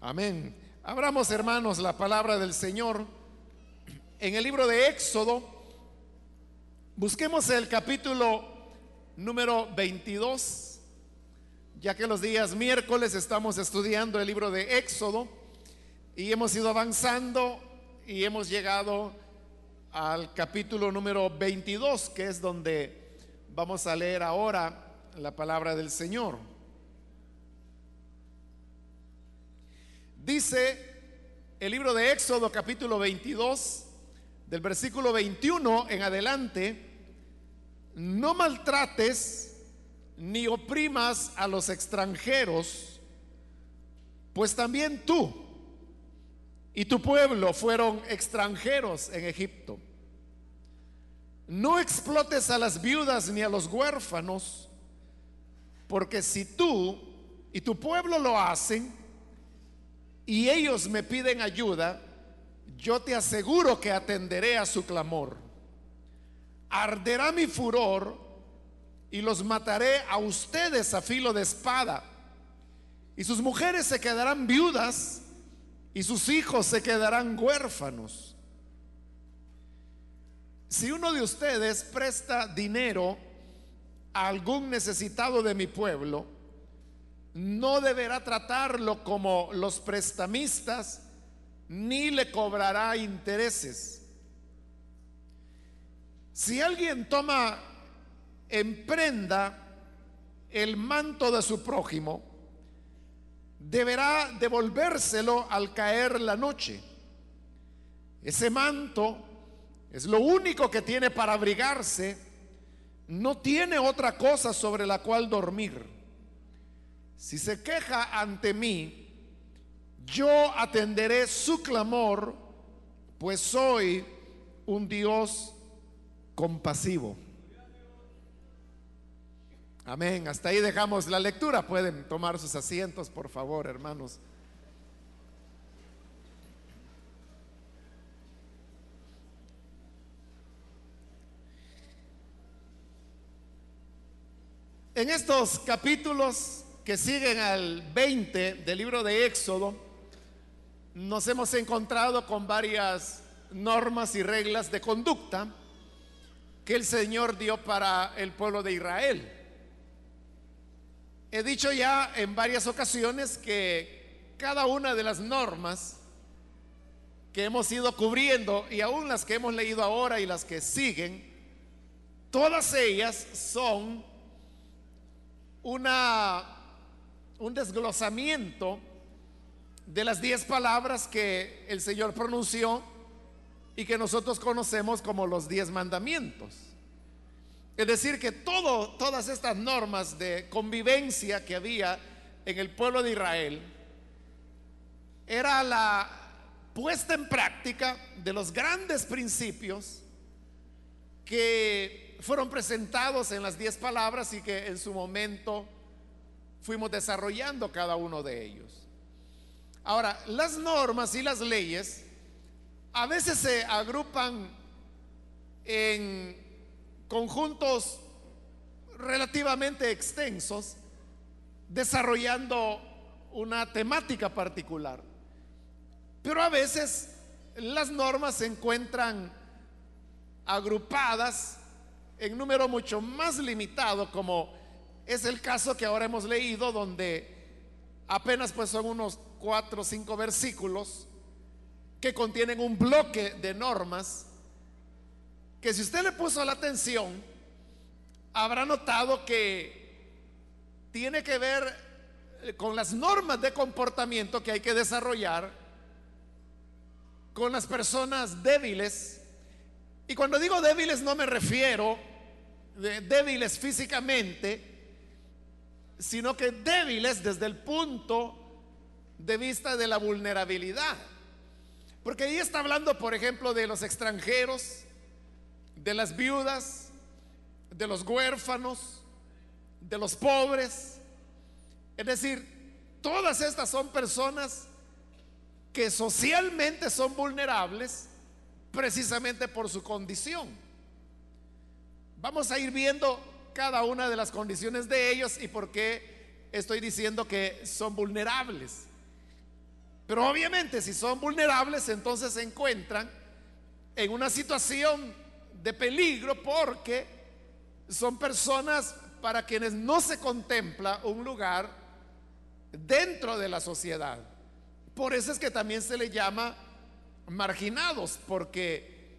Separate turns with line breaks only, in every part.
Amén. Abramos, hermanos, la palabra del Señor en el libro de Éxodo. Busquemos el capítulo número 22, ya que los días miércoles estamos estudiando el libro de Éxodo y hemos ido avanzando y hemos llegado al capítulo número 22, que es donde vamos a leer ahora la palabra del Señor. Dice el libro de Éxodo capítulo 22, del versículo 21 en adelante, no maltrates ni oprimas a los extranjeros, pues también tú y tu pueblo fueron extranjeros en Egipto. No explotes a las viudas ni a los huérfanos, porque si tú y tu pueblo lo hacen, y ellos me piden ayuda, yo te aseguro que atenderé a su clamor. Arderá mi furor y los mataré a ustedes a filo de espada. Y sus mujeres se quedarán viudas y sus hijos se quedarán huérfanos. Si uno de ustedes presta dinero a algún necesitado de mi pueblo, no deberá tratarlo como los prestamistas, ni le cobrará intereses. Si alguien toma en prenda el manto de su prójimo, deberá devolvérselo al caer la noche. Ese manto es lo único que tiene para abrigarse, no tiene otra cosa sobre la cual dormir. Si se queja ante mí, yo atenderé su clamor, pues soy un Dios compasivo. Amén. Hasta ahí dejamos la lectura. Pueden tomar sus asientos, por favor, hermanos. En estos capítulos que siguen al 20 del libro de Éxodo, nos hemos encontrado con varias normas y reglas de conducta que el Señor dio para el pueblo de Israel. He dicho ya en varias ocasiones que cada una de las normas que hemos ido cubriendo y aún las que hemos leído ahora y las que siguen, todas ellas son una un desglosamiento de las diez palabras que el Señor pronunció y que nosotros conocemos como los diez mandamientos. Es decir, que todas estas normas de convivencia que había en el pueblo de Israel era la puesta en práctica de los grandes principios que fueron presentados en las diez palabras y que en su momento fuimos desarrollando cada uno de ellos. Ahora, las normas y las leyes a veces se agrupan en conjuntos relativamente extensos, desarrollando una temática particular. Pero a veces las normas se encuentran agrupadas en número mucho más limitado, como es el caso que ahora hemos leído donde apenas pues son unos cuatro o cinco versículos que contienen un bloque de normas que si usted le puso la atención, habrá notado que tiene que ver con las normas de comportamiento que hay que desarrollar con las personas débiles. Y cuando digo débiles no me refiero de débiles físicamente, sino que débiles desde el punto de vista de la vulnerabilidad. Porque ahí está hablando, por ejemplo, de los extranjeros, de las viudas, de los huérfanos, de los pobres. Es decir, todas estas son personas que socialmente son vulnerables precisamente por su condición. Vamos a ir viendo cada una de las condiciones de ellos y por qué estoy diciendo que son vulnerables. Pero obviamente si son vulnerables, entonces se encuentran en una situación de peligro porque son personas para quienes no se contempla un lugar dentro de la sociedad. Por eso es que también se le llama marginados, porque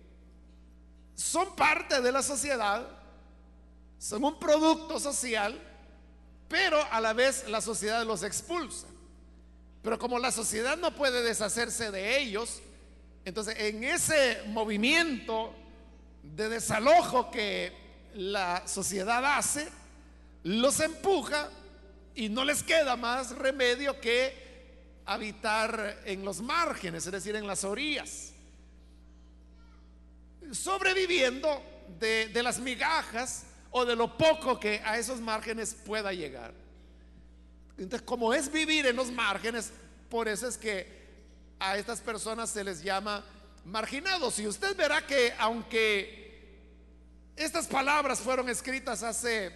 son parte de la sociedad, son un producto social, pero a la vez la sociedad los expulsa. Pero como la sociedad no puede deshacerse de ellos, entonces en ese movimiento de desalojo que la sociedad hace, los empuja y no les queda más remedio que habitar en los márgenes, es decir, en las orillas, sobreviviendo de, de las migajas o de lo poco que a esos márgenes pueda llegar. Entonces, como es vivir en los márgenes, por eso es que a estas personas se les llama marginados. Y usted verá que aunque estas palabras fueron escritas hace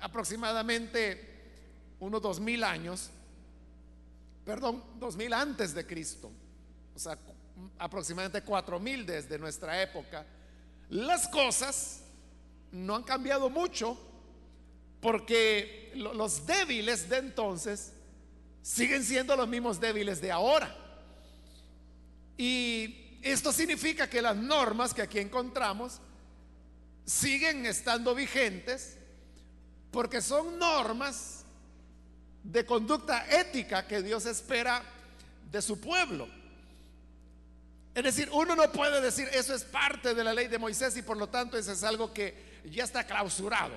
aproximadamente unos dos mil años, perdón, dos mil antes de Cristo, o sea, aproximadamente cuatro mil desde nuestra época, las cosas no han cambiado mucho porque los débiles de entonces siguen siendo los mismos débiles de ahora. Y esto significa que las normas que aquí encontramos siguen estando vigentes porque son normas de conducta ética que Dios espera de su pueblo. Es decir, uno no puede decir eso es parte de la ley de Moisés y por lo tanto eso es algo que ya está clausurado.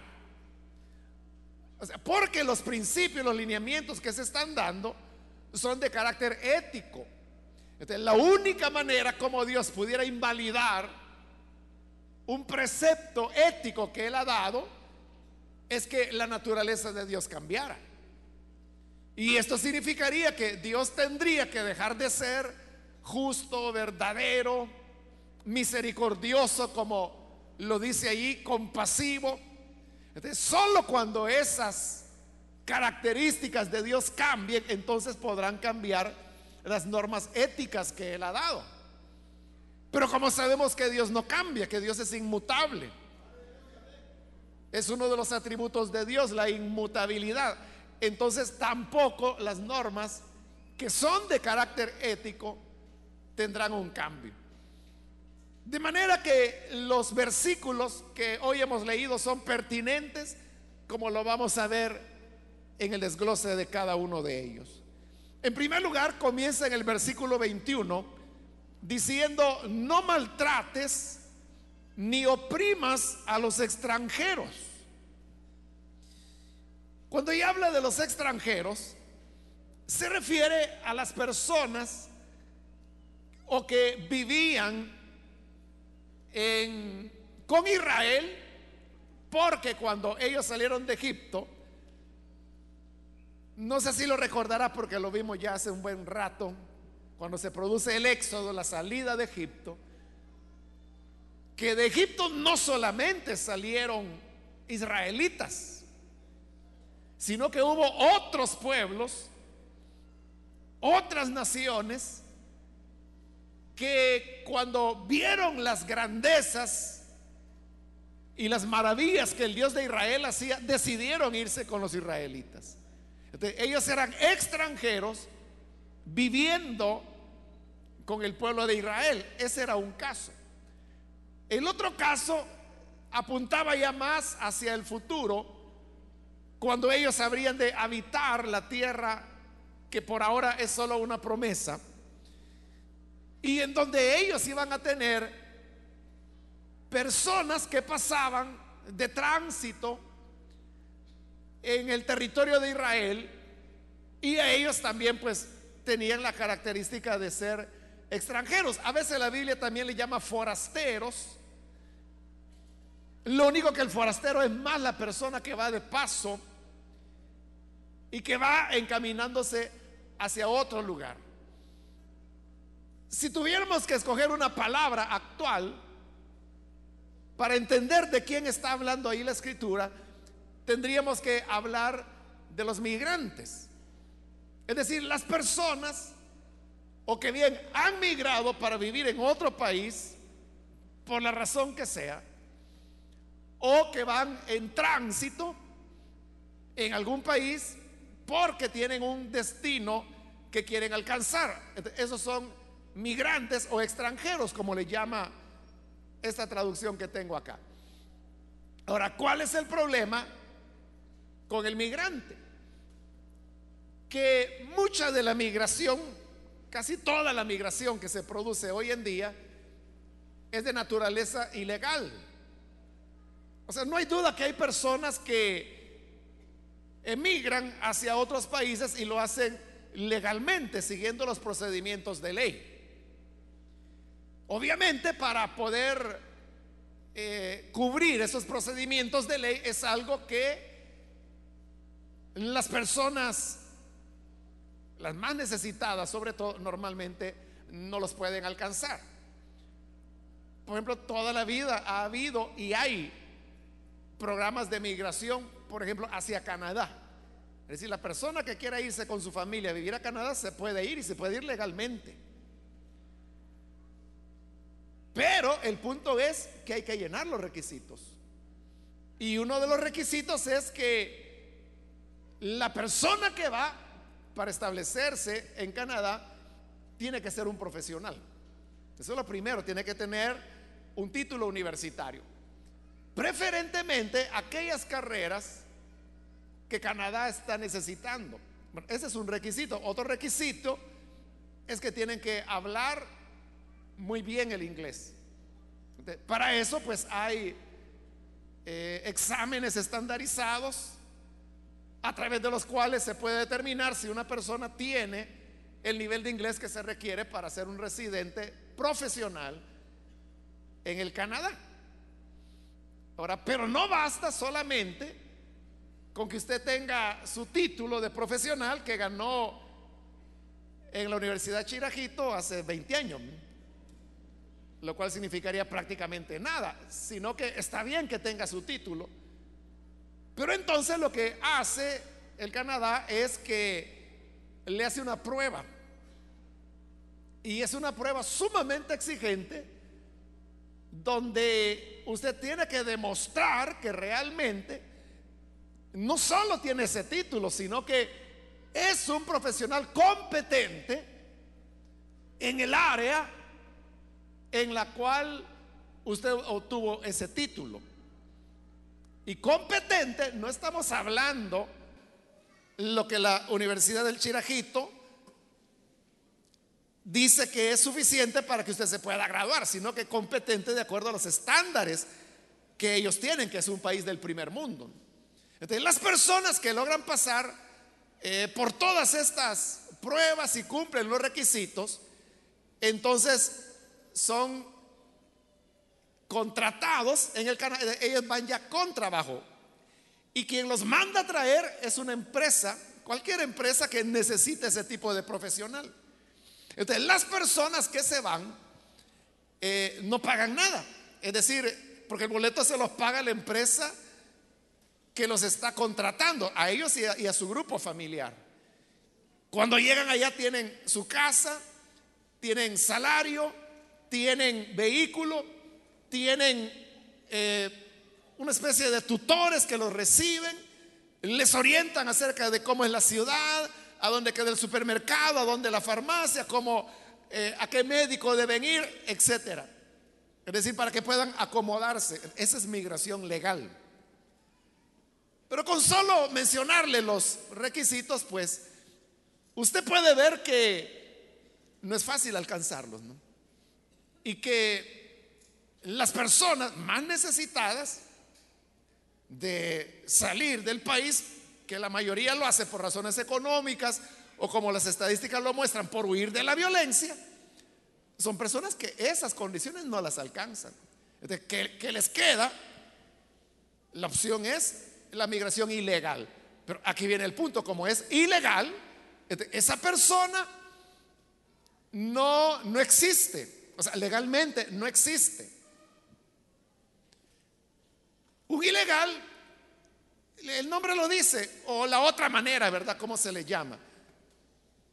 Porque los principios, los lineamientos que se están dando son de carácter ético. La única manera como Dios pudiera invalidar un precepto ético que Él ha dado es que la naturaleza de Dios cambiara. Y esto significaría que Dios tendría que dejar de ser justo, verdadero, misericordioso, como lo dice ahí, compasivo entonces, solo cuando esas características de Dios cambien, entonces podrán cambiar las normas éticas que Él ha dado. Pero como sabemos que Dios no cambia, que Dios es inmutable, es uno de los atributos de Dios, la inmutabilidad. Entonces tampoco las normas que son de carácter ético tendrán un cambio. De manera que los versículos que hoy hemos leído son pertinentes, como lo vamos a ver en el desglose de cada uno de ellos. En primer lugar, comienza en el versículo 21 diciendo, no maltrates ni oprimas a los extranjeros. Cuando ella habla de los extranjeros, se refiere a las personas o que vivían con Israel, porque cuando ellos salieron de Egipto, no sé si lo recordará porque lo vimos ya hace un buen rato, cuando se produce el éxodo, la salida de Egipto, que de Egipto no solamente salieron israelitas, sino que hubo otros pueblos, otras naciones, que cuando vieron las grandezas y las maravillas que el Dios de Israel hacía, decidieron irse con los israelitas. ellos eran extranjeros viviendo con el pueblo de Israel. Ese era un caso. El otro caso apuntaba ya más hacia el futuro, cuando ellos habrían de habitar la tierra que por ahora es solo una promesa y en donde ellos iban a tener personas que pasaban de tránsito en el territorio de Israel y a ellos también pues tenían la característica de ser extranjeros. A veces la Biblia también le llama forasteros. Lo único que el forastero es más la persona que va de paso y que va encaminándose hacia otro lugar. Si tuviéramos que escoger una palabra actual para entender de quién está hablando ahí la escritura, tendríamos que hablar de los migrantes. Es decir, las personas o que bien han migrado para vivir en otro país, por la razón que sea, o que van en tránsito en algún país porque tienen un destino que quieren alcanzar. Esos son migrantes o extranjeros, como le llama esta traducción que tengo acá. Ahora, ¿cuál es el problema con el migrante? Que mucha de la migración, casi toda la migración que se produce hoy en día, es de naturaleza ilegal. O sea, no hay duda que hay personas que emigran hacia otros países y lo hacen legalmente, siguiendo los procedimientos de ley. Obviamente, para poder eh, cubrir esos procedimientos de ley es algo que las personas, las más necesitadas, sobre todo, normalmente no los pueden alcanzar. Por ejemplo, toda la vida ha habido y hay programas de migración, por ejemplo, hacia Canadá. Es decir, la persona que quiera irse con su familia a vivir a Canadá se puede ir y se puede ir legalmente. Pero el punto es que hay que llenar los requisitos. Y uno de los requisitos es que la persona que va para establecerse en Canadá tiene que ser un profesional. Eso es lo primero, tiene que tener un título universitario. Preferentemente aquellas carreras que Canadá está necesitando. ese es un requisito. Otro requisito es que tienen que hablar muy bien el inglés. Para eso pues hay eh, exámenes estandarizados a través de los cuales se puede determinar si una persona tiene el nivel de inglés que se requiere para ser un residente profesional en el Canadá. Ahora, pero no basta solamente con que usted tenga su título de profesional que ganó en la Universidad Chirajito hace 20 años lo cual significaría prácticamente nada, sino que está bien que tenga su título. Pero entonces lo que hace el Canadá es que le hace una prueba. Y es una prueba sumamente exigente donde usted tiene que demostrar que realmente no solo tiene ese título, sino que es un profesional competente en el área en la cual usted obtuvo ese título. Y competente, no estamos hablando lo que la Universidad del Chirajito dice que es suficiente para que usted se pueda graduar, sino que competente de acuerdo a los estándares que ellos tienen, que es un país del primer mundo. Entonces, las personas que logran pasar eh, por todas estas pruebas y cumplen los requisitos, entonces son contratados en el canal, ellos van ya con trabajo. Y quien los manda a traer es una empresa, cualquier empresa que necesite ese tipo de profesional. Entonces, las personas que se van eh, no pagan nada. Es decir, porque el boleto se los paga la empresa que los está contratando, a ellos y a su grupo familiar. Cuando llegan allá tienen su casa, tienen salario, tienen vehículo, tienen eh, una especie de tutores que los reciben, les orientan acerca de cómo es la ciudad, a dónde queda el supermercado, a dónde la farmacia, cómo, eh, a qué médico deben ir, etcétera. Es decir, para que puedan acomodarse. Esa es migración legal. Pero con solo mencionarle los requisitos, pues, usted puede ver que no es fácil alcanzarlos, ¿no? Y que las personas más necesitadas de salir del país, que la mayoría lo hace por razones económicas o como las estadísticas lo muestran, por huir de la violencia, son personas que esas condiciones no las alcanzan. ¿Qué, les queda? La opción es la migración ilegal. Pero aquí viene el punto, como es ilegal, esa persona no, no existe o sea, legalmente no existe. Un ilegal, el nombre lo dice, o la otra manera, ¿verdad? ¿Cómo se le llama?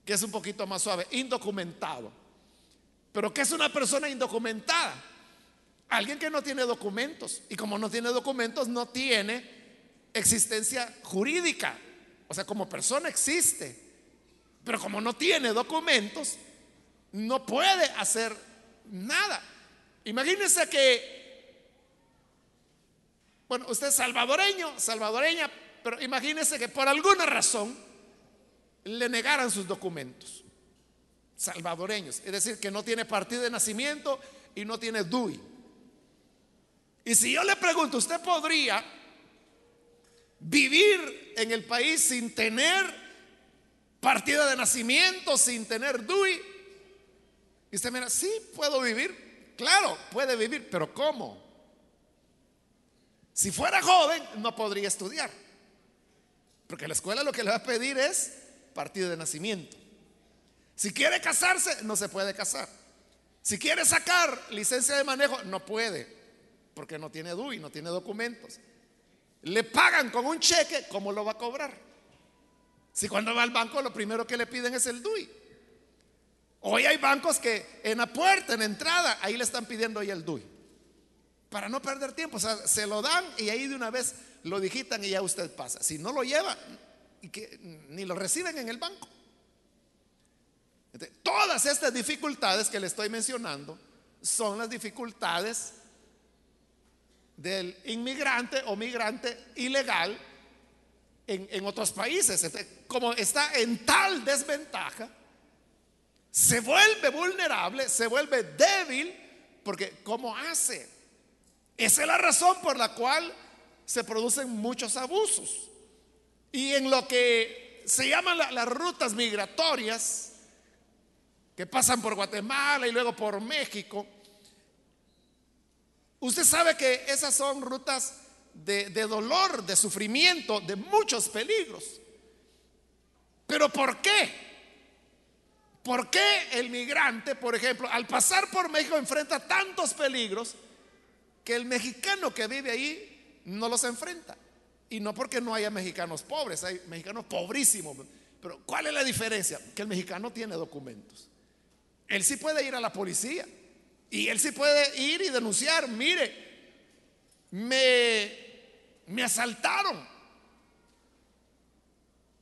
que es un poquito más suave, indocumentado. Pero ¿qué es una persona indocumentada? Alguien que no tiene documentos. Y como no tiene documentos, no tiene existencia jurídica. O sea, como persona existe. Pero como no tiene documentos, no puede hacer nada. Imagínense que, bueno, usted es salvadoreño, salvadoreña, pero imagínense que por alguna razón le negaran sus documentos salvadoreños, es decir, que no tiene partido de nacimiento y no tiene DUI. Y si yo le pregunto, ¿usted podría vivir en el país sin tener partido de nacimiento, sin tener DUI? Y usted mira, sí, puedo vivir. Claro, puede vivir, pero ¿cómo? Si fuera joven, no podría estudiar. Porque la escuela lo que le va a pedir es partido de nacimiento. Si quiere casarse, no se puede casar. Si quiere sacar licencia de manejo, no puede, porque no tiene DUI, no tiene documentos. Le pagan con un cheque, ¿cómo lo va a cobrar? Si cuando va al banco lo primero que le piden es el DUI. Hoy hay bancos que en la puerta, en la entrada, ahí le están pidiendo ya el DUI. Para no perder tiempo, o sea, se lo dan y ahí de una vez lo digitan y ya usted pasa. Si no lo lleva, y que ni lo reciben en el banco. Todas estas dificultades que le estoy mencionando son las dificultades del inmigrante o migrante ilegal en, otros países. como está en tal desventaja, se vuelve vulnerable, se vuelve débil, porque ¿cómo hace? Esa es la razón por la cual se producen muchos abusos. Y en lo que se llaman las rutas migratorias, que pasan por Guatemala y luego por México. Usted sabe que esas son rutas de, dolor, de sufrimiento, de muchos peligros. Pero ¿por qué? ¿Por qué el migrante, por ejemplo, al pasar por México enfrenta tantos peligros que el mexicano que vive ahí no los enfrenta? Y no porque no haya mexicanos pobres, hay mexicanos pobrísimos. Pero ¿cuál es la diferencia? Que el mexicano tiene documentos. Él sí puede ir a la policía. Y él sí puede ir y denunciar, mire, me, me asaltaron.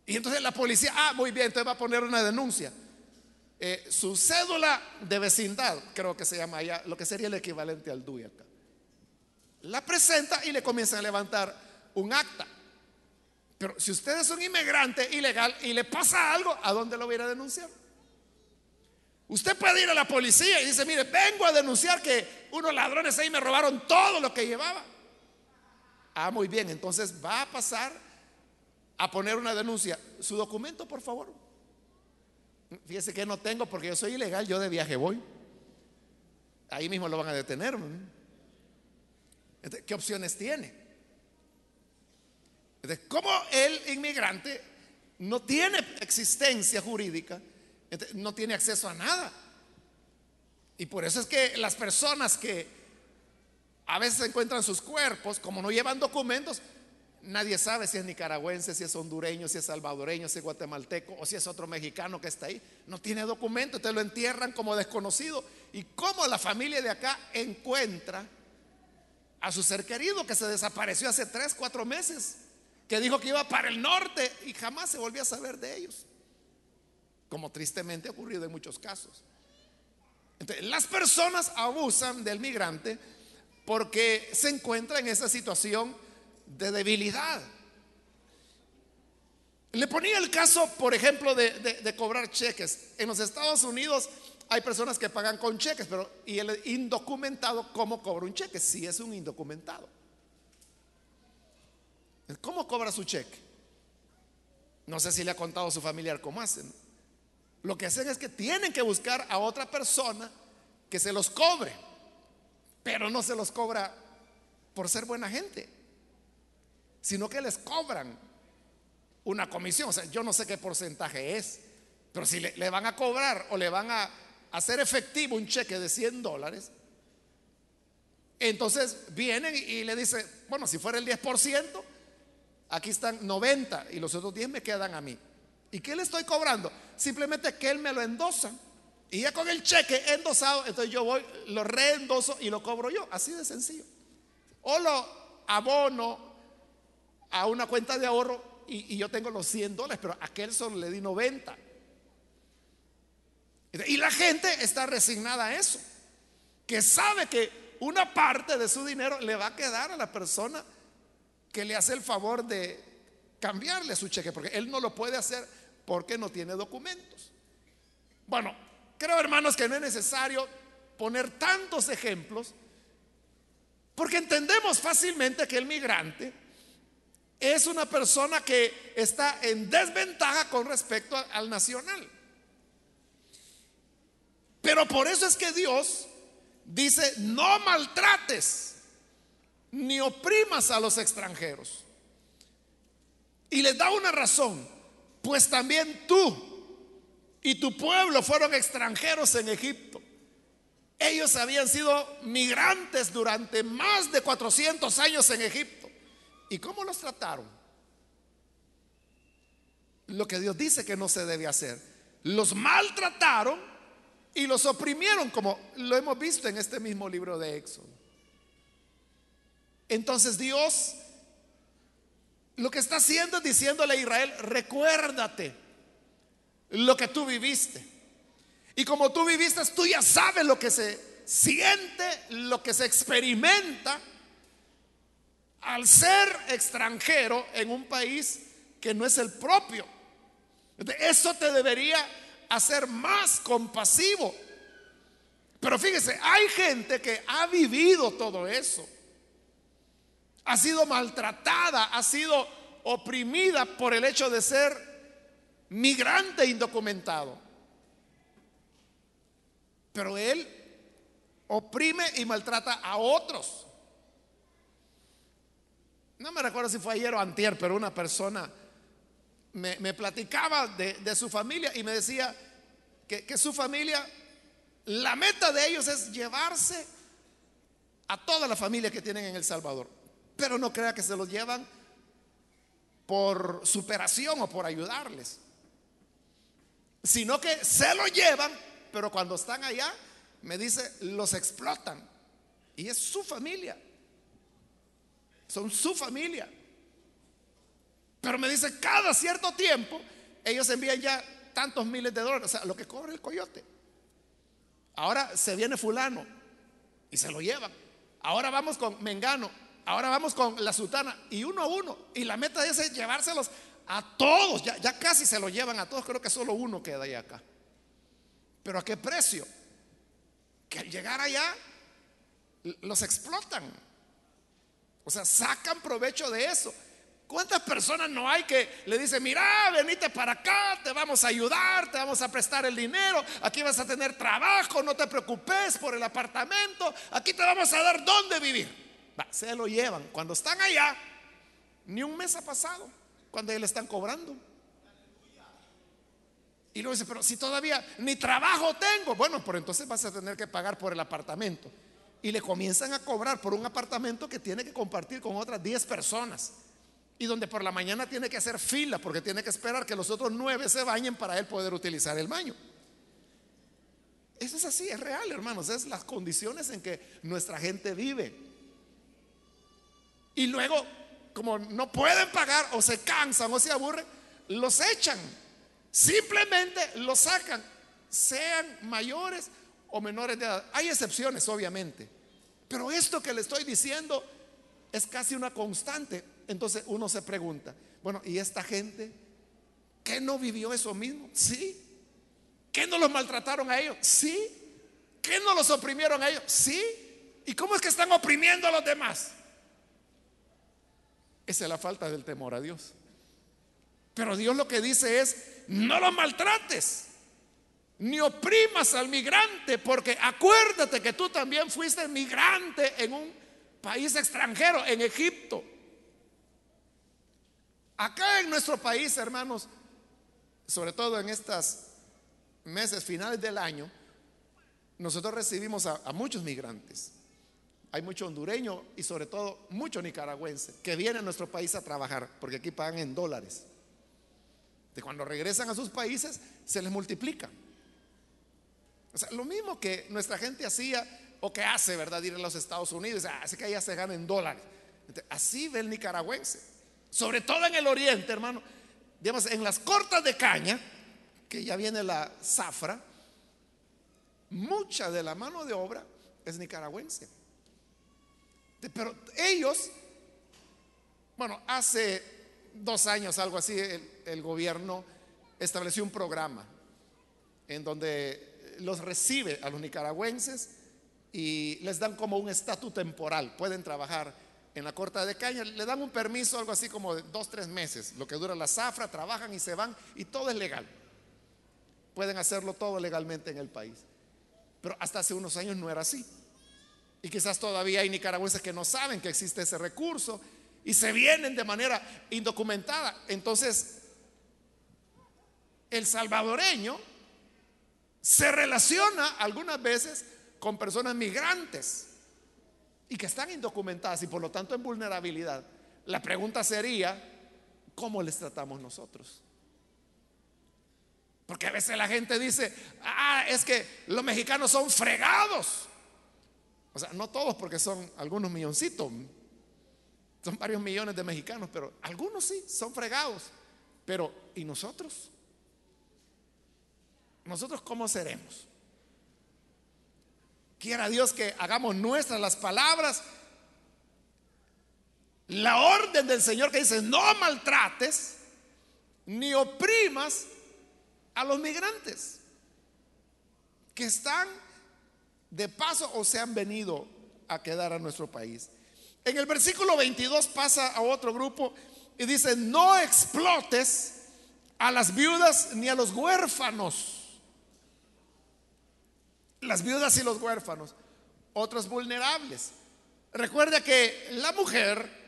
Y entonces la policía, ah, muy bien, entonces va a poner una denuncia. Eh, su cédula de vecindad, creo que se llama allá, lo que sería el equivalente al DUI acá. La presenta y le comienzan a levantar un acta. Pero si usted es un inmigrante ilegal y le pasa algo, ¿a dónde lo voy a denunciar? Usted puede ir a la policía y dice, mire, vengo a denunciar que unos ladrones ahí me robaron todo lo que llevaba. Ah, muy bien, entonces va a pasar a poner una denuncia. Su documento, por favor. Fíjese que no tengo porque yo soy ilegal, yo de viaje voy. Ahí mismo lo van a detener. ¿Qué opciones tiene? ¿Cómo el inmigrante no tiene existencia jurídica? no tiene acceso a nada. Y por eso es que las personas que a veces encuentran sus cuerpos, como no llevan documentos, nadie sabe si es nicaragüense, si es hondureño, si es salvadoreño, si es guatemalteco o si es otro mexicano que está ahí. No tiene documento, entonces lo entierran como desconocido. ¿Y cómo la familia de acá encuentra a su ser querido que se desapareció hace tres, cuatro meses? Que dijo que iba para el norte y jamás se volvió a saber de ellos como tristemente ha ocurrido en muchos casos. Entonces, las personas abusan del migrante porque se encuentra en esa situación de debilidad. Le ponía el caso, por ejemplo, de, cobrar cheques. En los Estados Unidos hay personas que pagan con cheques, pero ¿y el indocumentado cómo cobra un cheque? Si es un indocumentado. ¿Cómo cobra su cheque? No sé si le ha contado a su familiar cómo hacen. Lo que hacen es que tienen que buscar a otra persona que se los cobre, pero no se los cobra por ser buena gente, sino que les cobran una comisión. O sea, yo no sé qué porcentaje es, pero si le, van a cobrar o le van a hacer efectivo un cheque de 100 dólares, entonces vienen y, le dicen, bueno, si fuera el 10%, aquí están 90 y los otros 10 me quedan a mí. ¿Y qué le estoy cobrando? Simplemente que él me lo endosa. Y ya con el cheque endosado, entonces yo voy, lo reendoso y lo cobro yo. Así de sencillo. O lo abono a una cuenta de ahorro y, yo tengo los 100 dólares, pero a aquel solo le di 90. Y la gente está resignada a eso, que sabe que una parte de su dinero le va a quedar a la persona que le hace el favor de cambiarle su cheque, porque él no lo puede hacer porque no tiene documentos. Bueno, creo hermanos que no es necesario poner tantos ejemplos, porque entendemos fácilmente que el migrante es una persona que está en desventaja con respecto al nacional. Pero por eso es que Dios dice, no maltrates ni oprimas a los extranjeros. Y les da una razón, pues también tú y tu pueblo fueron extranjeros en Egipto. Ellos habían sido migrantes durante más de 400 años en Egipto. ¿Y cómo los trataron? Lo que Dios dice que no se debe hacer. Los maltrataron y los oprimieron, como lo hemos visto en este mismo libro de Éxodo. Entonces Dios lo que está haciendo es diciéndole a Israel, recuérdate lo que tú viviste. Y como tú viviste, tú ya sabes lo que se siente, lo que se experimenta al ser extranjero en un país que no es el propio. Eso te debería hacer más compasivo. Pero fíjese, hay gente que ha vivido todo eso. Ha sido maltratada, ha sido oprimida por el hecho de ser migrante indocumentado. Pero él oprime y maltrata a otros. No me recuerdo si fue ayer o antier, pero una persona me, platicaba de, su familia y me decía que, que su familia, la meta de ellos es llevarse a toda la familia que tienen en El Salvador. Pero no crea que se los llevan por superación o por ayudarles sino que se lo llevan, pero cuando están allá, me dice, los explotan. Y es su familia. Son su familia. Pero me dice, cada cierto tiempo, ellos envían ya tantos miles de dólares, o sea, lo que cobra el coyote. Ahora se viene fulano y se lo llevan. Ahora vamos con Mengano, ahora vamos con la Sutana y uno a uno. Y la meta es llevárselos a todos, ya, ya casi se lo llevan a todos, creo que solo uno queda ahí acá. Pero ¿a qué precio? Que al llegar allá los explotan. O sea, sacan provecho de eso. ¿Cuántas personas no hay que le dicen, mira, venite para acá, te vamos a ayudar, te vamos a prestar el dinero, aquí vas a tener trabajo, no te preocupes por el apartamento, aquí te vamos a dar dónde vivir? se lo llevan. Cuando están allá, ni un mes ha pasado cuando le están cobrando. Y luego dice, pero si todavía ni trabajo tengo, bueno, por entonces vas a tener que pagar por el apartamento. Y le comienzan a cobrar por un apartamento que tiene que compartir con otras 10 personas. Y donde por la mañana tiene que hacer fila porque tiene que esperar que los otros 9 se bañen para él poder utilizar el baño. Eso es así, es real, hermanos. Es las condiciones en que nuestra gente vive. Y luego como no pueden pagar o se cansan o se aburren, los echan. Simplemente los sacan, sean mayores o menores de edad. Hay excepciones, obviamente. Pero esto que le estoy diciendo es casi una constante. Entonces uno se pregunta, bueno, ¿y esta gente qué no vivió eso mismo? Sí. ¿Qué no los maltrataron a ellos? Sí. ¿Qué no los oprimieron a ellos? Sí. ¿Y cómo es que están oprimiendo a los demás? Esa es la falta del temor a Dios. Pero Dios lo que dice es, no lo maltrates, ni oprimas al migrante, porque acuérdate que tú también fuiste migrante en un país extranjero, en Egipto. Acá en nuestro país, hermanos, sobre todo en estos meses finales del año, nosotros recibimos a, muchos migrantes. Hay mucho hondureño y sobre todo mucho nicaragüense que viene a nuestro país a trabajar, porque aquí pagan en dólares. De cuando regresan a sus países, se les multiplica. Lo mismo que nuestra gente hacía o que hace, ¿verdad? Ir a los Estados Unidos, ah, que allá se ganen dólares. Así ve el nicaragüense. Sobre todo en el oriente, hermano. Digamos, en las cortas de caña, que ya viene la zafra, mucha de la mano de obra es nicaragüense. Pero ellos, bueno, hace dos años, algo así, el, gobierno estableció un programa en donde los recibe a los nicaragüenses y les dan como un estatus temporal. Pueden trabajar en la corta de caña, le dan un permiso, algo así como de dos, tres meses, lo que dura la zafra, trabajan y se van y todo es legal. Pueden hacerlo todo legalmente en el país. Pero hasta hace unos años no era así. Y quizás todavía hay nicaragüenses que no saben que existe ese recurso y se vienen de manera indocumentada. Entonces, el salvadoreño se relaciona algunas veces con personas migrantes y que están indocumentadas y por lo tanto en vulnerabilidad. La pregunta sería, ¿cómo les tratamos nosotros? Porque a veces la gente dice, ah, es que los mexicanos son fregados. O sea, no todos porque son algunos milloncitos. Son varios millones de mexicanos, pero algunos sí, son fregados. Pero, ¿y nosotros? ¿Nosotros cómo seremos? Quiera Dios que hagamos nuestras las palabras, la orden del Señor que dice, no maltrates ni oprimas a los migrantes que están de paso o se han venido a quedar a nuestro país. En el versículo 22 pasa a otro grupo y dice, no explotes a las viudas ni a los huérfanos. Las viudas y los huérfanos, otros vulnerables. Recuerda que la mujer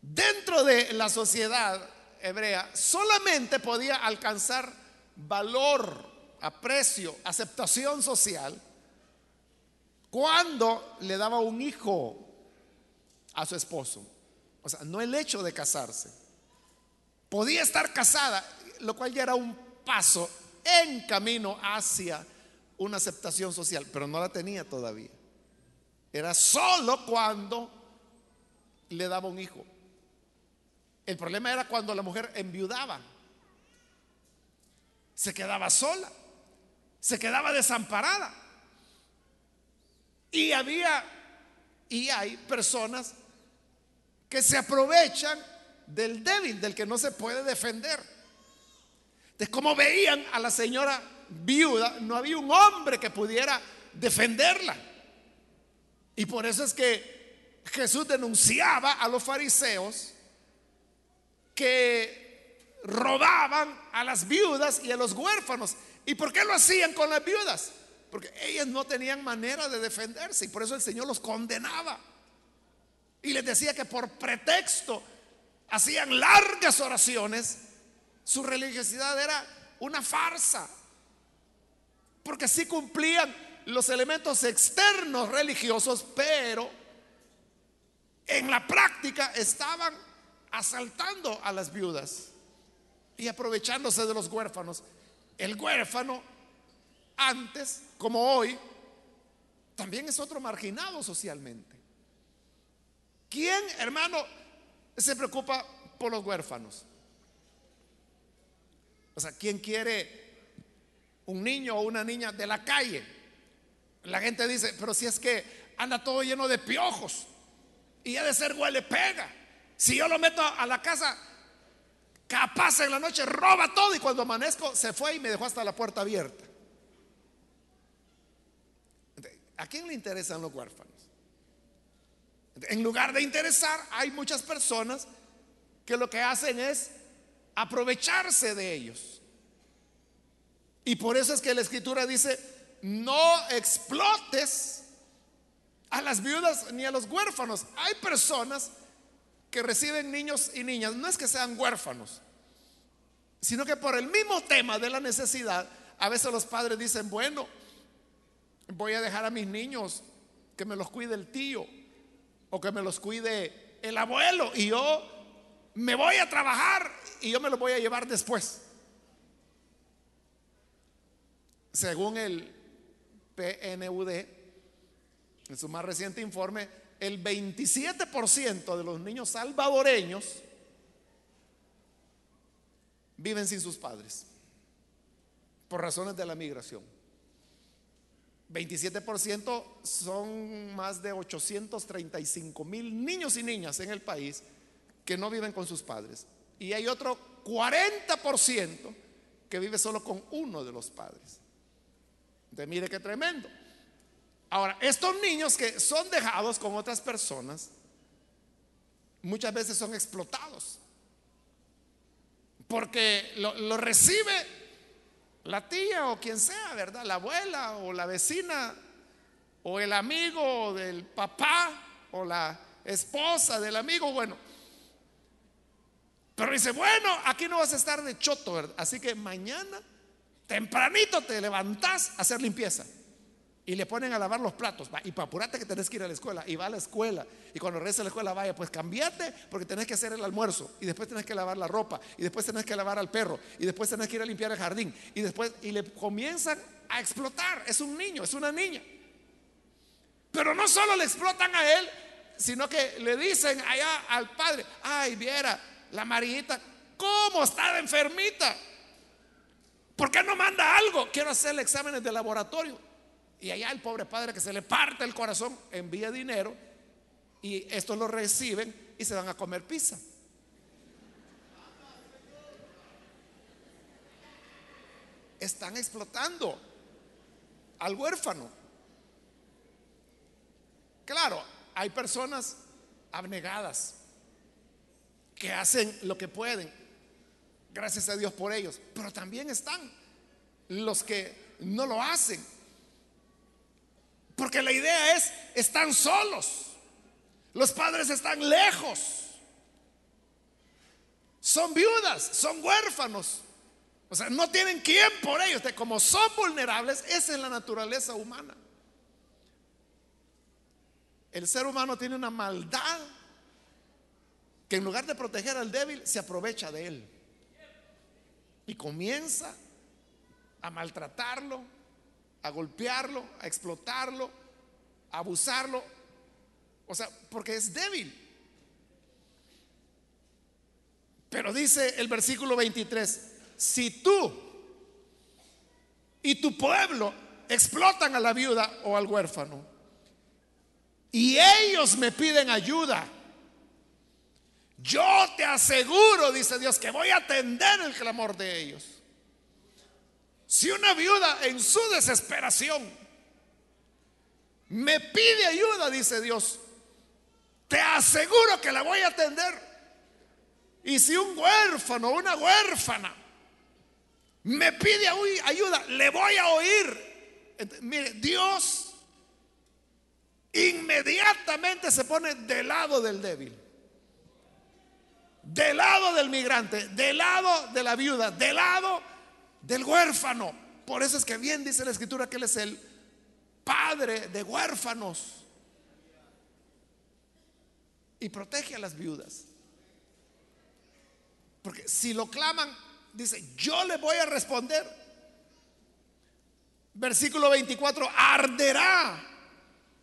dentro de la sociedad hebrea solamente podía alcanzar valor aprecio, aceptación social, cuando le daba un hijo a su esposo. O sea, no el hecho de casarse. Podía estar casada, lo cual ya era un paso en camino hacia una aceptación social, pero no la tenía todavía. Era solo cuando le daba un hijo. El problema era cuando la mujer enviudaba, se quedaba sola se quedaba desamparada. Y había y hay personas que se aprovechan del débil, del que no se puede defender. De cómo veían a la señora viuda, no había un hombre que pudiera defenderla. Y por eso es que Jesús denunciaba a los fariseos que robaban a las viudas y a los huérfanos ¿Y por qué lo hacían con las viudas? Porque ellas no tenían manera de defenderse y por eso el Señor los condenaba. Y les decía que por pretexto hacían largas oraciones, su religiosidad era una farsa. Porque sí cumplían los elementos externos religiosos, pero en la práctica estaban asaltando a las viudas y aprovechándose de los huérfanos. El huérfano, antes como hoy, también es otro marginado socialmente. ¿Quién, hermano, se preocupa por los huérfanos? O sea, ¿quién quiere un niño o una niña de la calle? La gente dice, pero si es que anda todo lleno de piojos y ha de ser huele pega. Si yo lo meto a la casa, Capaz en la noche roba todo y cuando amanezco se fue y me dejó hasta la puerta abierta. ¿A quién le interesan los huérfanos? En lugar de interesar, hay muchas personas que lo que hacen es aprovecharse de ellos. Y por eso es que la escritura dice, no explotes a las viudas ni a los huérfanos. Hay personas que reciben niños y niñas no es que sean huérfanos, sino que por el mismo tema de la necesidad, a veces los padres dicen, bueno, voy a dejar a mis niños que me los cuide el tío o que me los cuide el abuelo y yo me voy a trabajar y yo me los voy a llevar después. Según el PNUD, en su más reciente informe, el 27% de los niños salvadoreños viven sin sus padres por razones de la migración. 27% son más de 835 mil niños y niñas en el país que no viven con sus padres. Y hay otro 40% que vive solo con uno de los padres. Entonces, mire qué tremendo. Ahora, estos niños que son dejados con otras personas, muchas veces son explotados. Porque lo, lo recibe la tía o quien sea, ¿verdad? La abuela o la vecina o el amigo del papá o la esposa del amigo, bueno. Pero dice, bueno, aquí no vas a estar de choto, ¿verdad? Así que mañana, tempranito, te levantás a hacer limpieza y le ponen a lavar los platos. y para apurarte que tenés que ir a la escuela. Y va a la escuela. Y cuando regresa a la escuela, vaya, pues cambiate porque tenés que hacer el almuerzo. Y después tenés que lavar la ropa. Y después tenés que lavar al perro. Y después tenés que ir a limpiar el jardín. Y después, y le comienzan a explotar. Es un niño, es una niña. Pero no solo le explotan a él, sino que le dicen allá al padre, ay, viera, la Marita, ¿cómo está enfermita? ¿Por qué no manda algo? Quiero hacerle exámenes de laboratorio. Y allá el pobre padre que se le parte el corazón envía dinero y estos lo reciben y se van a comer pizza. Están explotando al huérfano. Claro, hay personas abnegadas que hacen lo que pueden. Gracias a Dios por ellos. Pero también están los que no lo hacen porque la idea es, están solos. Los padres están lejos. Son viudas, son huérfanos. O sea, no tienen quien por ellos. Como son vulnerables, esa es la naturaleza humana. El ser humano tiene una maldad que en lugar de proteger al débil, se aprovecha de él. Y comienza a maltratarlo, a golpearlo, a explotarlo, a abusarlo. O sea, porque es débil. Pero dice el versículo 23, si tú y tu pueblo explotan a la viuda o al huérfano y ellos me piden ayuda, yo te aseguro, dice Dios, que voy a atender el clamor de ellos. Si una viuda en su desesperación me pide ayuda, dice Dios, te aseguro que la voy a atender. Y si un huérfano o una huérfana me pide ayuda, le voy a oír. Mire, Dios inmediatamente se pone del lado del débil, del lado del migrante, del lado de la viuda, del lado del huérfano. Por eso es que bien dice la escritura que Él es el padre de huérfanos. Y protege a las viudas. Porque si lo claman, dice, yo le voy a responder. Versículo 24, arderá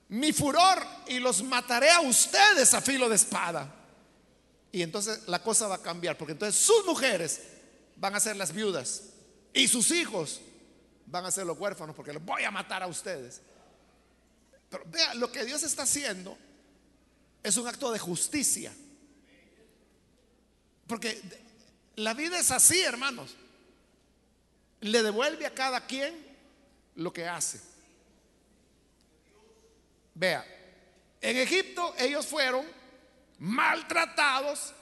mi furor y los mataré a ustedes a filo de espada. Y entonces la cosa va a cambiar, porque entonces sus mujeres van a ser las viudas y sus hijos van a ser los huérfanos porque los voy a matar a ustedes. Pero vea, lo que Dios está haciendo es un acto de justicia. Porque la vida es así, hermanos. Le devuelve a cada quien lo que hace. Vea, en Egipto ellos fueron maltratados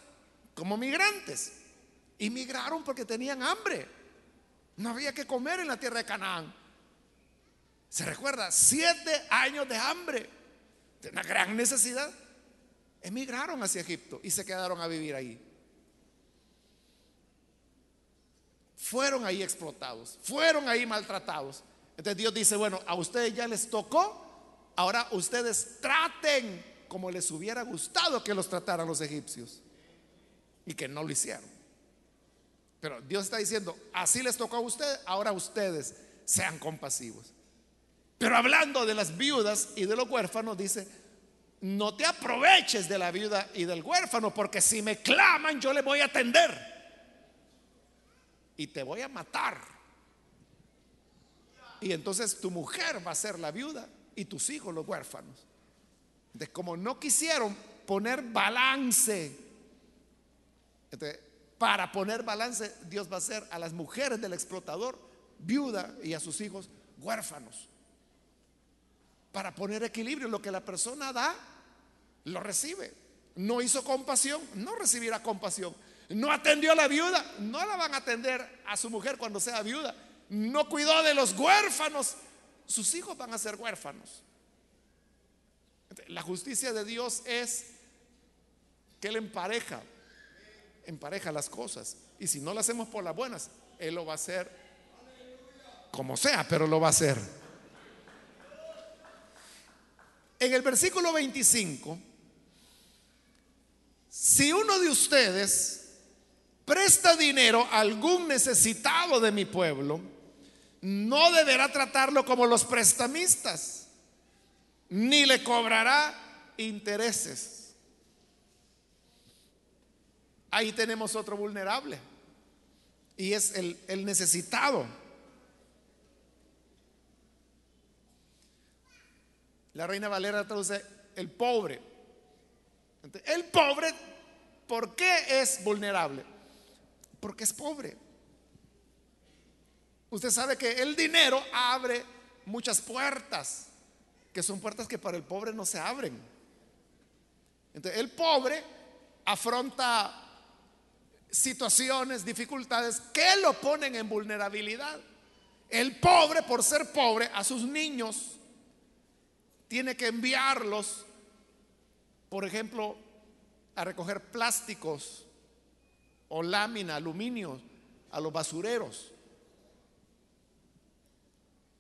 como migrantes. Y migraron porque tenían hambre. No había que comer en la tierra de Canaán. Se recuerda, siete años de hambre, de una gran necesidad. Emigraron hacia Egipto y se quedaron a vivir ahí. Fueron ahí explotados, fueron ahí maltratados. Entonces Dios dice, bueno, a ustedes ya les tocó, ahora ustedes traten como les hubiera gustado que los trataran los egipcios y que no lo hicieron. Pero Dios está diciendo, así les tocó a ustedes, ahora ustedes sean compasivos. Pero hablando de las viudas y de los huérfanos, dice, no te aproveches de la viuda y del huérfano, porque si me claman yo le voy a atender y te voy a matar. Y entonces tu mujer va a ser la viuda y tus hijos los huérfanos. De como no quisieron poner balance, para poner balance, Dios va a hacer a las mujeres del explotador viuda y a sus hijos huérfanos. Para poner equilibrio, lo que la persona da, lo recibe. No hizo compasión, no recibirá compasión. No atendió a la viuda, no la van a atender a su mujer cuando sea viuda. No cuidó de los huérfanos, sus hijos van a ser huérfanos. La justicia de Dios es que Él empareja, empareja las cosas. Y si no lo hacemos por las buenas, Él lo va a hacer como sea, pero lo va a hacer. En el versículo 25, si uno de ustedes presta dinero a algún necesitado de mi pueblo, no deberá tratarlo como los prestamistas, ni le cobrará intereses. Ahí tenemos otro vulnerable, y es el, necesitado. La reina Valera traduce el pobre. El pobre, ¿por qué es vulnerable? porque es pobre. Usted sabe que el dinero abre muchas puertas, que son puertas que para el pobre no se abren. Entonces, el pobre afronta situaciones, dificultades que lo ponen en vulnerabilidad. El pobre, por ser pobre, a sus niños tiene que enviarlos, por ejemplo, a recoger plásticos o lámina, aluminio a los basureros.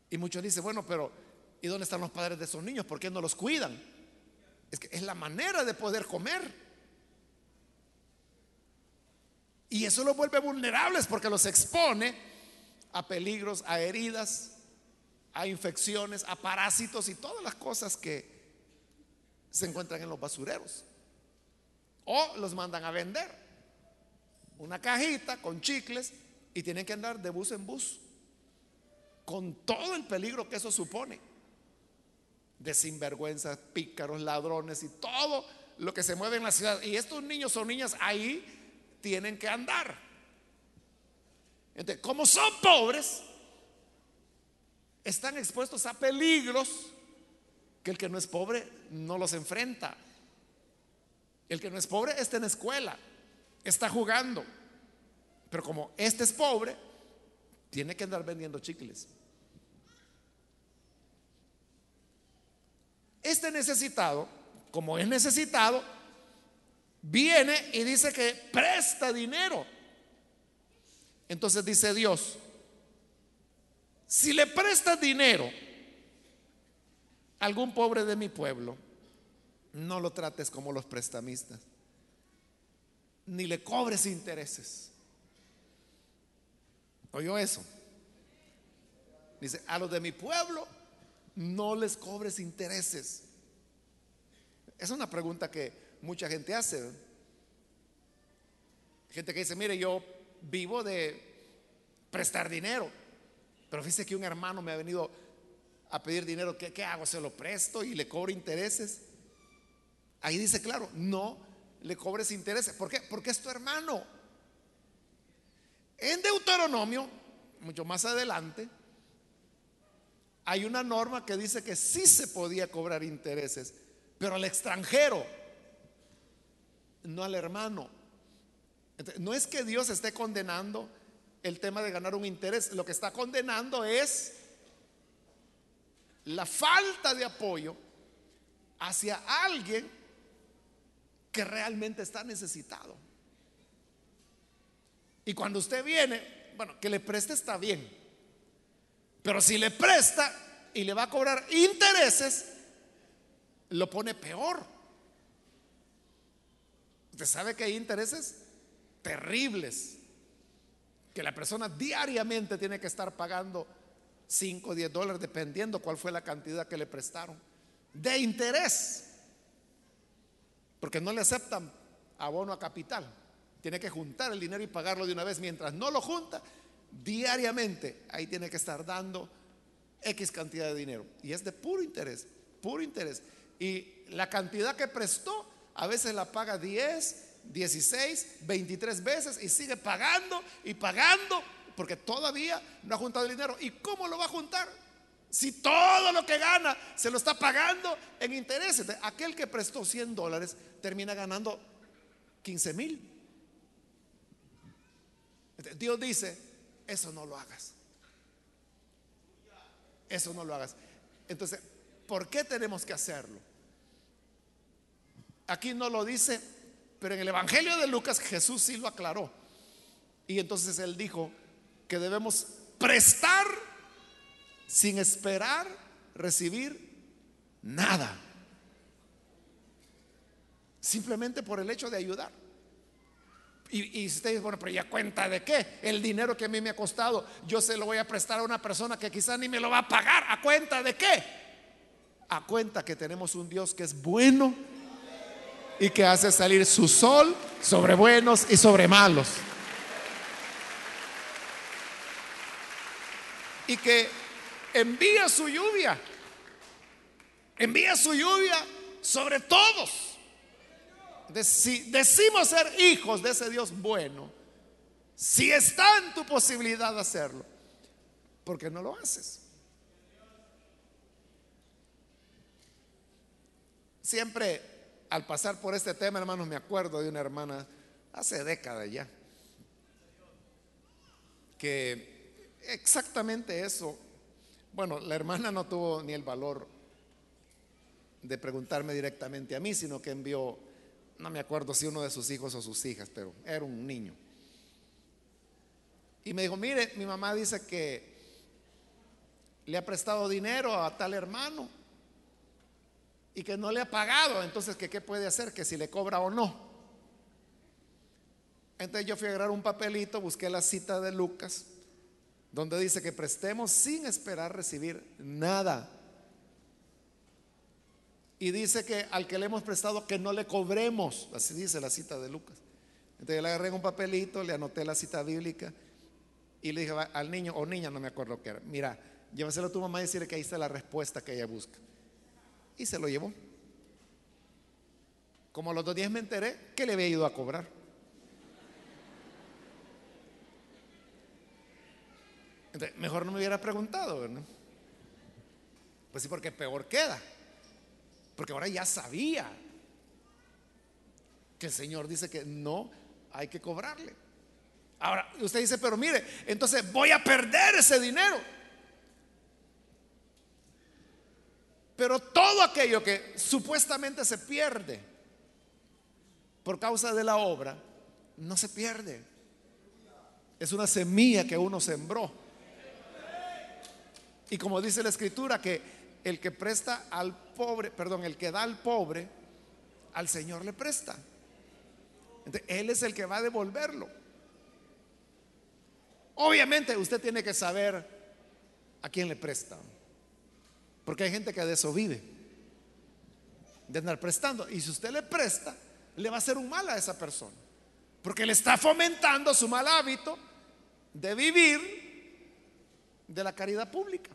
Y muchos dicen, bueno, pero ¿y dónde están los padres de esos niños? ¿Por qué no los cuidan? Es que es la manera de poder comer. Y eso los vuelve vulnerables porque los expone a peligros, a heridas, a infecciones, a parásitos y todas las cosas que se encuentran en los basureros. O los mandan a vender una cajita con chicles y tienen que andar de bus en bus, con todo el peligro que eso supone, de sinvergüenzas, pícaros, ladrones y todo lo que se mueve en la ciudad. Y estos niños o niñas ahí tienen que andar. Entonces, como son pobres, están expuestos a peligros que el que no es pobre no los enfrenta. El que no es pobre está en la escuela está jugando. Pero como este es pobre, tiene que andar vendiendo chicles. Este necesitado, como es necesitado, viene y dice que presta dinero. Entonces dice Dios, si le prestas dinero a algún pobre de mi pueblo, no lo trates como los prestamistas ni le cobres intereses. ¿Oyó eso? Dice, a los de mi pueblo no les cobres intereses. Es una pregunta que mucha gente hace. Gente que dice, mire, yo vivo de prestar dinero, pero fíjese que un hermano me ha venido a pedir dinero, ¿qué, hago? ¿Se lo presto y le cobro intereses? Ahí dice, claro, no le cobres intereses. ¿Por qué? Porque es tu hermano. En Deuteronomio, mucho más adelante, hay una norma que dice que sí se podía cobrar intereses, pero al extranjero, no al hermano. no es que Dios esté condenando el tema de ganar un interés, lo que está condenando es la falta de apoyo hacia alguien que realmente está necesitado. Y cuando usted viene, bueno, que le preste está bien. Pero si le presta y le va a cobrar intereses, lo pone peor. Usted sabe que hay intereses terribles. que la persona diariamente tiene que estar pagando 5 o 10 dólares, dependiendo cuál fue la cantidad que le prestaron, de interés, porque no le aceptan abono a capital. Tiene que juntar el dinero y pagarlo de una vez. Mientras no lo junta, diariamente ahí tiene que estar dando X cantidad de dinero. Y es de puro interés, puro interés. Y la cantidad que prestó, a veces la paga 10, 16, 23 veces y sigue pagando y pagando porque todavía no ha juntado el dinero. ¿Y cómo lo va a juntar? Si todo lo que gana se lo está pagando en intereses. Aquel que prestó 100 dólares termina ganando 15 mil. Dios dice, eso no lo hagas. Eso no lo hagas. Entonces, ¿por qué tenemos que hacerlo? Aquí no lo dice, pero en el Evangelio de Lucas Jesús sí lo aclaró. Y entonces él dijo que debemos prestar sin esperar recibir nada. Simplemente por el hecho de ayudar. Y, y usted dice, bueno, pero ya cuenta de qué? El dinero que a mí me ha costado, yo se lo voy a prestar a una persona que quizás ni me lo va a pagar. ¿A cuenta de qué? A cuenta que tenemos un Dios que es bueno y que hace salir su sol sobre buenos y sobre malos. Y que envía su lluvia, envía su lluvia sobre todos. Si decimos ser hijos de ese Dios bueno, si está en tu posibilidad de hacerlo, ¿por qué no lo haces? Siempre al pasar por este tema, hermanos, me acuerdo de una hermana hace décadas ya, que exactamente eso, bueno, la hermana no tuvo ni el valor de preguntarme directamente a mí, sino que envió no me acuerdo si uno de sus hijos o sus hijas, pero era un niño. Y me dijo, mire, mi mamá dice que le ha prestado dinero a tal hermano y que no le ha pagado, entonces qué puede hacer, que si le cobra o no. Entonces yo fui a agarrar un papelito, busqué la cita de Lucas, donde dice que prestemos sin esperar recibir nada. Y dice que al que le hemos prestado que no le cobremos. Así dice la cita de Lucas. Entonces le agarré un papelito, le anoté la cita bíblica y le dije al niño o niña, no me acuerdo qué era, mira, llévaselo a tu mamá y decirle que ahí está la respuesta que ella busca. Y se lo llevó. Como a los dos días me enteré que le había ido a cobrar. Entonces, mejor no me hubiera preguntado, ¿verdad? Pues sí, porque peor queda. Porque ahora ya sabía que el Señor dice que no hay que cobrarle. Ahora, usted dice, pero mire, entonces voy a perder ese dinero. Pero todo aquello que supuestamente se pierde por causa de la obra, no se pierde. Es una semilla que uno sembró. Y como dice la escritura, que el que presta al pobre, perdón, el que da al pobre, al Señor le presta. él es el que va a devolverlo. Obviamente usted tiene que saber a quién le presta. Porque hay gente que de eso vive. De andar prestando. Y si usted le presta, le va a hacer un mal a esa persona. Porque le está fomentando su mal hábito de vivir de la caridad pública.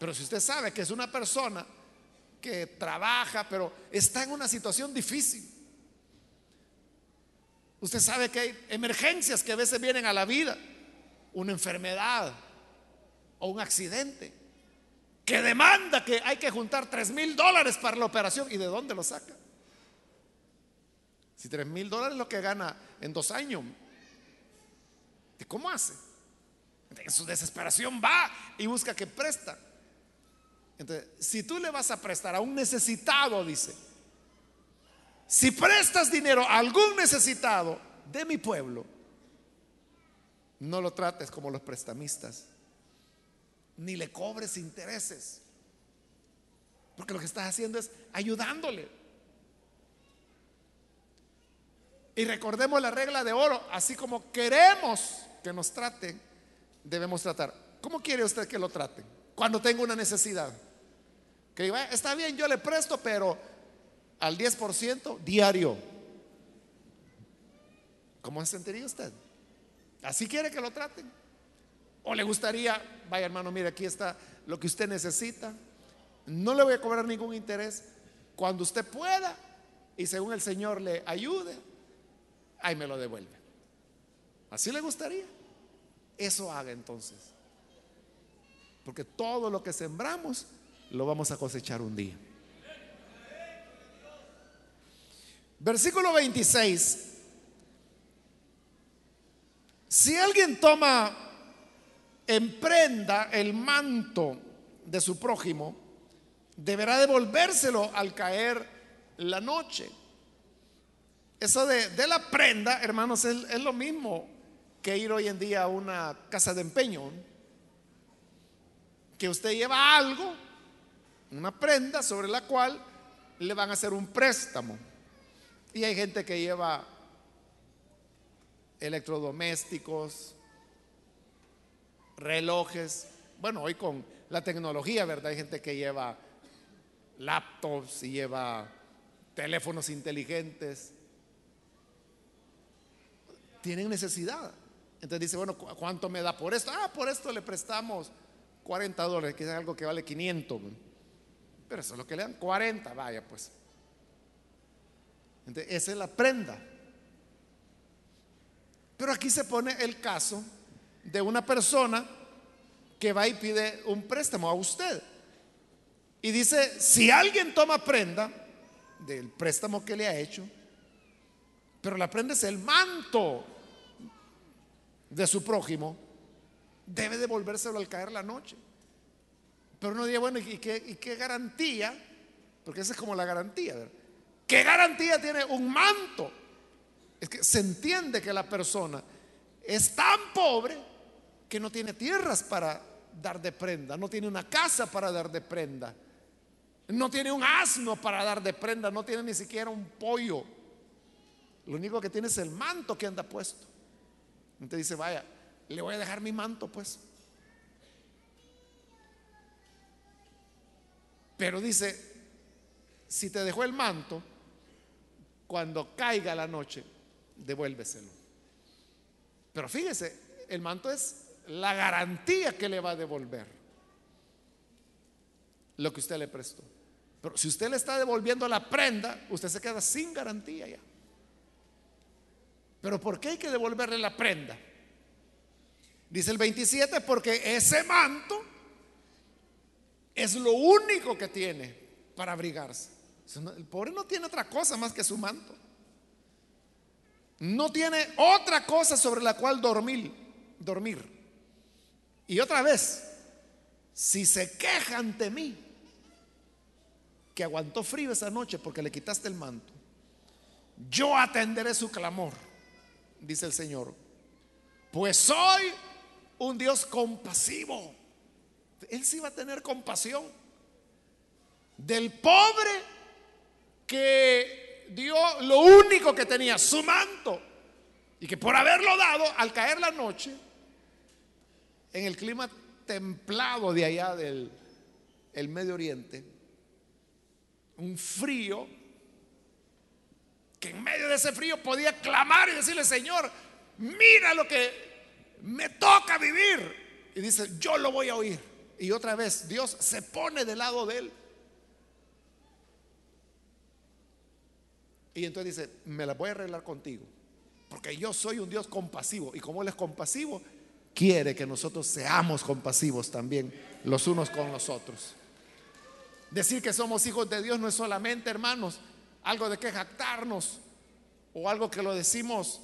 Pero si usted sabe que es una persona que trabaja, pero está en una situación difícil, usted sabe que hay emergencias que a veces vienen a la vida, una enfermedad o un accidente, que demanda que hay que juntar tres mil dólares para la operación. ¿Y de dónde lo saca? Si tres mil dólares es lo que gana en dos años, ¿cómo hace? En su desesperación va y busca que presta. Entonces, si tú le vas a prestar a un necesitado, dice, si prestas dinero a algún necesitado de mi pueblo, no lo trates como los prestamistas, ni le cobres intereses, porque lo que estás haciendo es ayudándole. Y recordemos la regla de oro, así como queremos que nos traten, debemos tratar. ¿Cómo quiere usted que lo traten? Cuando tenga una necesidad. Diga, está bien, yo le presto, pero al 10% diario. ¿Cómo se sentiría usted? ¿Así quiere que lo traten? ¿O le gustaría, vaya hermano, mire, aquí está lo que usted necesita? No le voy a cobrar ningún interés. Cuando usted pueda y según el Señor le ayude, ahí me lo devuelve. ¿Así le gustaría? Eso haga entonces. Porque todo lo que sembramos lo vamos a cosechar un día. Versículo 26. Si alguien toma en prenda el manto de su prójimo, deberá devolvérselo al caer la noche. Eso de, la prenda, hermanos, es, es lo mismo que ir hoy en día a una casa de empeño. Que usted lleva algo, una prenda sobre la cual le van a hacer un préstamo. Y hay gente que lleva electrodomésticos, relojes. Bueno, hoy con la tecnología, ¿verdad? Hay gente que lleva laptops y lleva teléfonos inteligentes. Tienen necesidad. Entonces dice, bueno, ¿cuánto me da por esto? Ah, por esto le prestamos 40 dólares, que es algo que vale 500. Pero eso es lo que le dan, 40, vaya pues. Entonces, esa es la prenda. Pero aquí se pone el caso de una persona que va y pide un préstamo a usted. Y dice, si alguien toma prenda del préstamo que le ha hecho, pero la prenda es el manto de su prójimo, debe devolvérselo al caer la noche. Pero uno dice, bueno, ¿y qué, garantía? Porque esa es como la garantía. ¿Qué garantía tiene un manto? Es que se entiende que la persona es tan pobre que no tiene tierras para dar de prenda, no tiene una casa para dar de prenda, no tiene un asno para dar de prenda, no tiene ni siquiera un pollo. Lo único que tiene es el manto que anda puesto. Entonces dice, vaya, le voy a dejar mi manto pues. Pero dice, si te dejó el manto, cuando caiga la noche, devuélveselo. Pero fíjese, el manto es la garantía que le va a devolver lo que usted le prestó. Pero si usted le está devolviendo la prenda, usted se queda sin garantía ya. Pero ¿por qué hay que devolverle la prenda? Dice el 27, porque ese manto es lo único que tiene para abrigarse. El pobre no tiene otra cosa más que su manto. No tiene otra cosa sobre la cual dormir, dormir. Y otra vez, si se queja ante mí que aguantó frío esa noche porque le quitaste el manto, yo atenderé su clamor, dice el Señor. Pues soy un Dios compasivo. Él sí va a tener compasión del pobre que dio lo único que tenía, su manto. Y que por haberlo dado, al caer la noche, en el clima templado de allá del el Medio Oriente, un frío, que en medio de ese frío podía clamar y decirle, Señor, mira lo que me toca vivir. Y dice, yo lo voy a oír. Y otra vez Dios se pone del lado de él. Y entonces dice, me la voy a arreglar contigo. Porque yo soy un Dios compasivo. Y como Él es compasivo, quiere que nosotros seamos compasivos también los unos con los otros. Decir que somos hijos de Dios no es solamente, hermanos, algo de que jactarnos o algo que lo decimos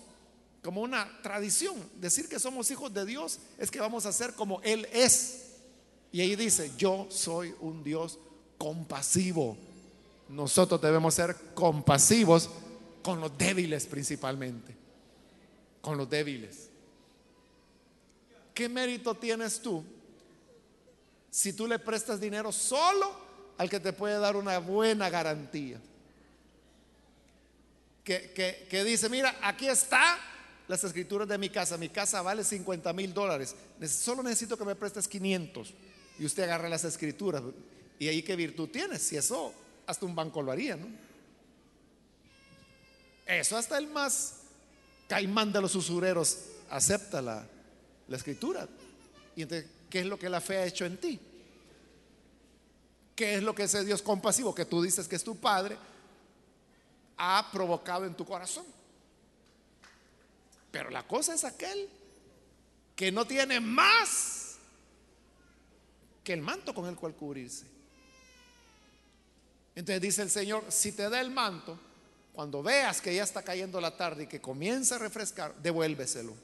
como una tradición. Decir que somos hijos de Dios es que vamos a ser como Él es. Y ahí dice, yo soy un Dios compasivo nosotros debemos ser compasivos con los débiles principalmente. Con los débiles. ¿Qué mérito tienes tú si tú le prestas dinero solo al que te puede dar una buena garantía? que, que dice, mira, aquí está las escrituras de mi casa. Mi casa vale 50 mil dólares. Solo necesito que me prestes 500. Y usted agarra las escrituras. ¿Y ahí qué virtud tienes? Si eso, hasta un banco lo haría, ¿no? Eso hasta el más caimán de los usureros acepta la, la escritura. Y entonces, ¿qué es lo que la fe ha hecho en ti? ¿Qué es lo que ese Dios compasivo que tú dices que es tu Padre ha provocado en tu corazón? Pero la cosa es aquel que no tiene más que el manto con el cual cubrirse. Entonces dice el Señor, si te da el manto, cuando veas que ya está cayendo la tarde y que comienza a refrescar, devuélveselo.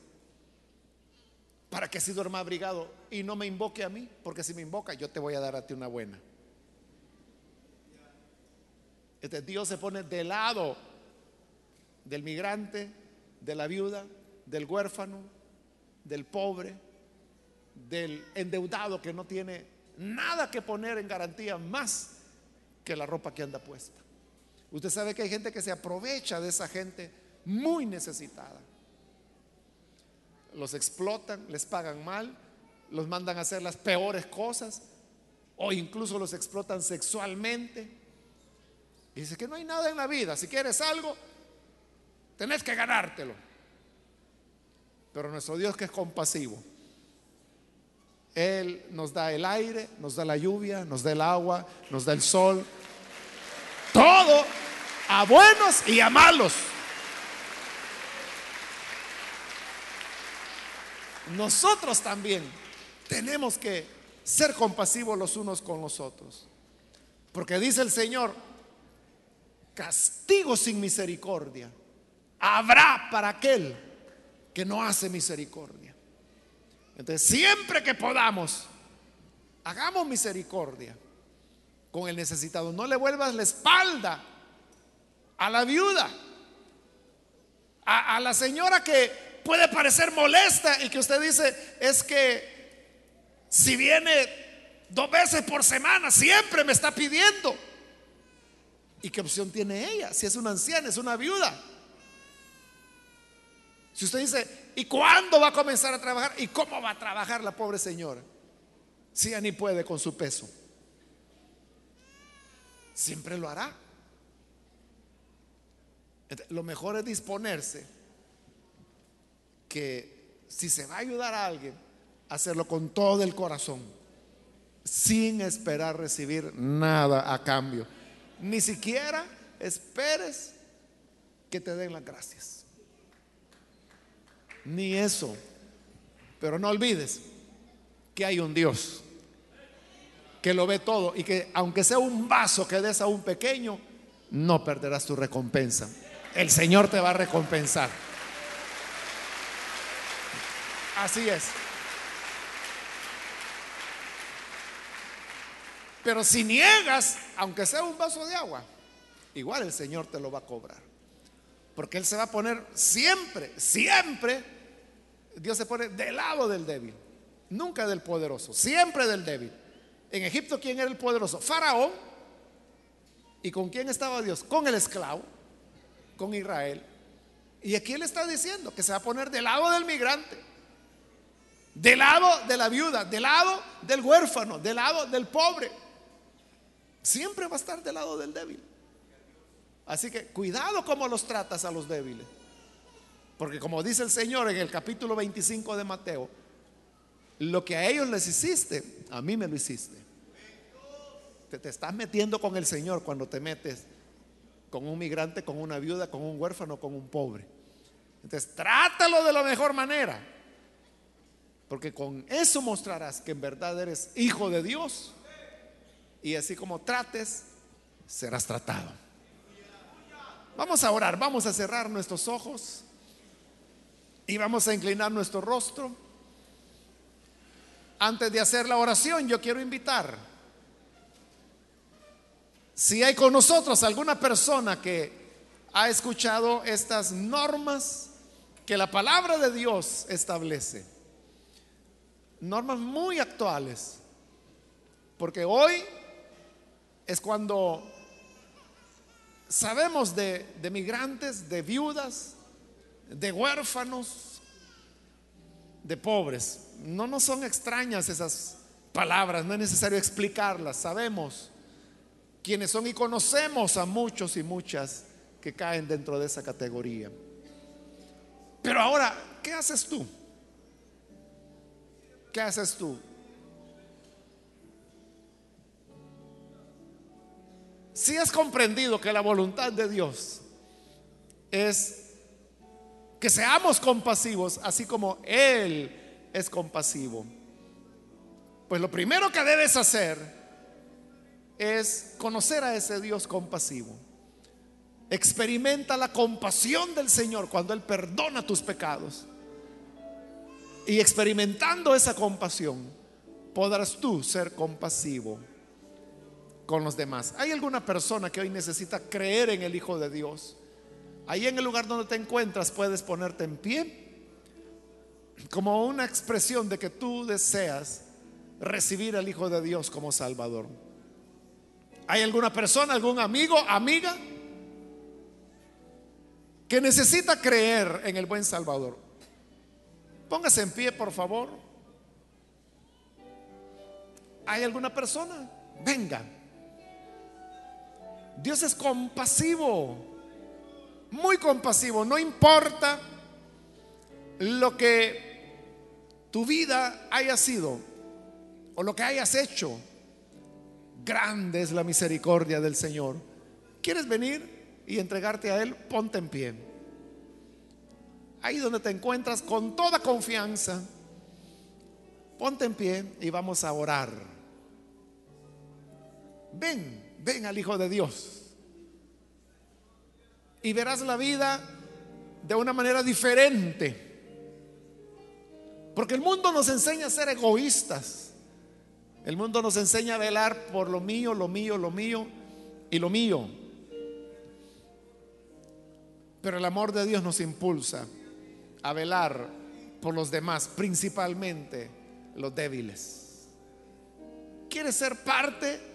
Para que así duerma abrigado y no me invoque a mí, porque si me invoca, yo te voy a dar a ti una buena. Entonces Dios se pone de lado del migrante, de la viuda, del huérfano, del pobre, del endeudado que no tiene nada que poner en garantía más que la ropa que anda puesta. Usted sabe que hay gente que se aprovecha de esa gente muy necesitada. Los explotan, les pagan mal, los mandan a hacer las peores cosas o incluso los explotan sexualmente. Dice que no hay nada en la vida. Si quieres algo, tenés que ganártelo. Pero nuestro Dios que es compasivo, Él nos da el aire, nos da la lluvia, nos da el agua, nos da el sol. Todo a buenos y a malos. Nosotros también tenemos que ser compasivos los unos con los otros. Porque dice el Señor, castigo sin misericordia habrá para aquel que no hace misericordia. Entonces, siempre que podamos, hagamos misericordia con el necesitado. No le vuelvas la espalda a la viuda, a, la señora que puede parecer molesta y que usted dice es que si viene dos veces por semana, siempre me está pidiendo. ¿Y qué opción tiene ella? Si es una anciana, es una viuda. Si usted dice, ¿y cuándo va a comenzar a trabajar? ¿Y cómo va a trabajar la pobre señora? Si ya ni puede con su peso. Siempre lo hará. Lo mejor es disponerse que si se va a ayudar a alguien, hacerlo con todo el corazón, sin esperar recibir nada a cambio. Ni siquiera esperes que te den las gracias ni eso. Pero no olvides que hay un Dios que lo ve todo y que aunque sea un vaso que des a un pequeño, no perderás tu recompensa. El Señor te va a recompensar. Así es. Pero si niegas, aunque sea un vaso de agua, igual el Señor te lo va a cobrar. Porque Él se va a poner siempre, siempre, Dios se pone del lado del débil, nunca del poderoso, siempre del débil. En Egipto, ¿quién era el poderoso? Faraón. ¿Y con quién estaba Dios? Con el esclavo, con Israel. Y aquí Él está diciendo que se va a poner del lado del migrante, del lado de la viuda, del lado del huérfano, del lado del pobre. Siempre va a estar del lado del débil. Así que cuidado como los tratas a los débiles. Porque como dice el Señor en el capítulo 25 de Mateo, lo que a ellos les hiciste, a mí me lo hiciste. Te, te estás metiendo con el Señor cuando te metes con un migrante, con una viuda, con un huérfano, con un pobre. Entonces, trátalo de la mejor manera. Porque con eso mostrarás que en verdad eres hijo de Dios. Y así como trates, serás tratado. Vamos a orar, vamos a cerrar nuestros ojos y vamos a inclinar nuestro rostro. Antes de hacer la oración, yo quiero invitar, si hay con nosotros alguna persona que ha escuchado estas normas que la palabra de Dios establece, normas muy actuales, porque hoy es cuando sabemos de, migrantes, de viudas, de huérfanos, de pobres. No nos son extrañas esas palabras, no es necesario explicarlas, sabemos quiénes son y conocemos a muchos y muchas que caen dentro de esa categoría. Pero ahora, ¿qué haces tú? ¿Qué haces tú? Si has comprendido que la voluntad de Dios es que seamos compasivos, así como Él es compasivo, pues lo primero que debes hacer es conocer a ese Dios compasivo. Experimenta la compasión del Señor cuando Él perdona tus pecados. Y experimentando esa compasión, podrás tú ser compasivo con los demás. ¿Hay alguna persona que hoy necesita creer en el Hijo de Dios? Ahí en el lugar donde te encuentras puedes ponerte en pie como una expresión de que tú deseas recibir al Hijo de Dios como Salvador. ¿Hay alguna persona, algún amigo, amiga que necesita creer en el buen Salvador? Póngase en pie, por favor. ¿Hay alguna persona? Venga. Dios es compasivo, muy compasivo. No importa lo que tu vida haya sido o lo que hayas hecho. Grande es la misericordia del Señor. ¿Quieres venir y entregarte a Él? Ponte en pie. Ahí donde te encuentras con toda confianza, ponte en pie y vamos a orar. Ven, ven al Hijo de Dios. Y verás la vida de una manera diferente. Porque el mundo nos enseña a ser egoístas. El mundo nos enseña a velar por lo mío, lo mío, lo mío y lo mío. Pero el amor de Dios nos impulsa a velar por los demás, principalmente los débiles. ¿Quieres ser parte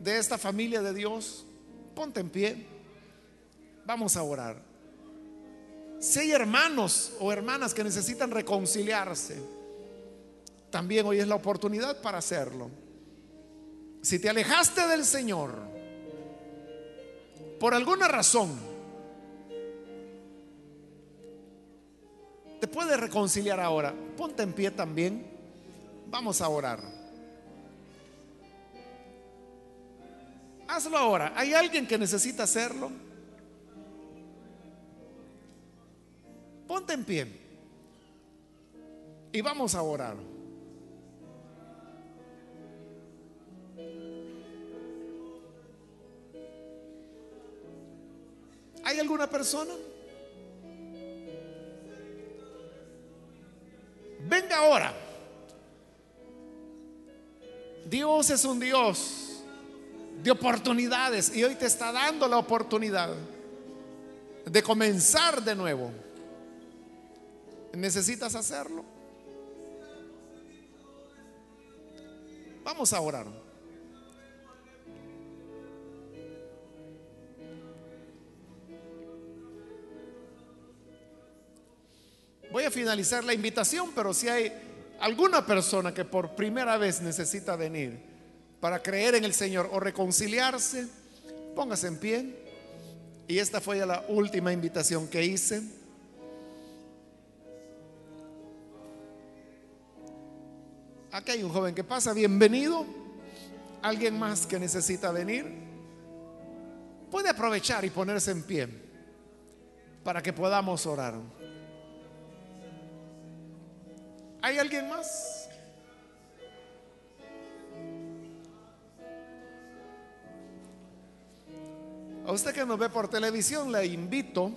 de esta familia de Dios? Ponte en pie. Vamos a orar. Si hay hermanos o hermanas que necesitan reconciliarse, también hoy es la oportunidad para hacerlo. Si te alejaste del Señor por alguna razón, te puedes reconciliar ahora. Ponte en pie también. Vamos a orar. Hazlo ahora. ¿Hay alguien que necesita hacerlo? Ponte en pie. Y vamos a orar. ¿Hay alguna persona? Venga ahora. Dios es un Dios de oportunidades y hoy te está dando la oportunidad de comenzar de nuevo. ¿Necesitas hacerlo? Vamos a orar. Voy a finalizar la invitación, pero si hay alguna persona que por primera vez necesita venir para creer en el Señor o reconciliarse, póngase en pie. Y esta fue ya la última invitación que hice. Aquí hay un joven que pasa, bienvenido. ¿Alguien más que necesita venir? Puede aprovechar y ponerse en pie para que podamos orar. ¿Hay alguien más? A usted que nos ve por televisión le invito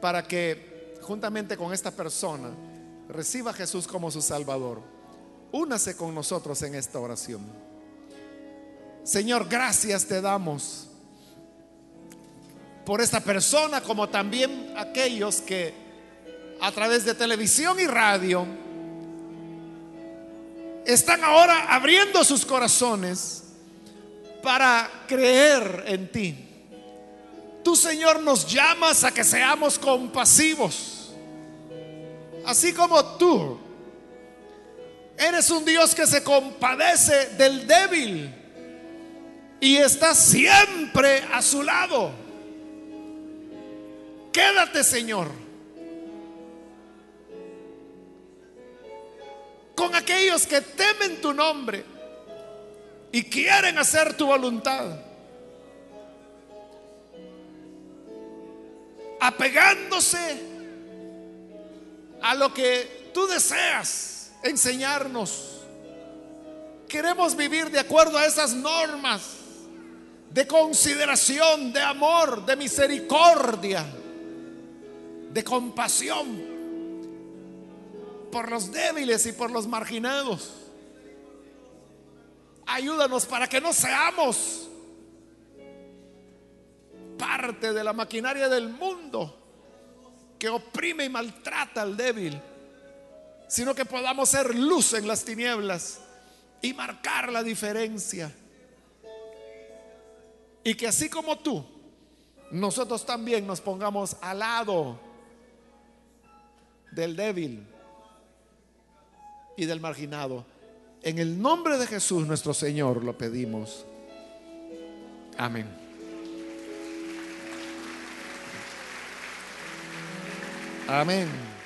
para que juntamente con esta persona reciba a Jesús como su Salvador. Únase con nosotros en esta oración. Señor, gracias te damos por esta persona, como también aquellos que a través de televisión y radio están ahora abriendo sus corazones para creer en ti. Tú, Señor, nos llamas a que seamos compasivos. Así como tú eres un Dios que se compadece del débil y está siempre a su lado. Quédate, Señor, con aquellos que temen tu nombre y quieren hacer tu voluntad. Apegándose a lo que tú deseas enseñarnos. Queremos vivir de acuerdo a esas normas de consideración, de amor, de misericordia, de compasión por los débiles y por los marginados. Ayúdanos para que no seamos parte de la maquinaria del mundo que oprime y maltrata al débil, sino que podamos ser luz en las tinieblas y marcar la diferencia. Y que así como tú, nosotros también nos pongamos al lado del débil y del marginado. En el nombre de Jesús nuestro Señor lo pedimos. Amén. Amén.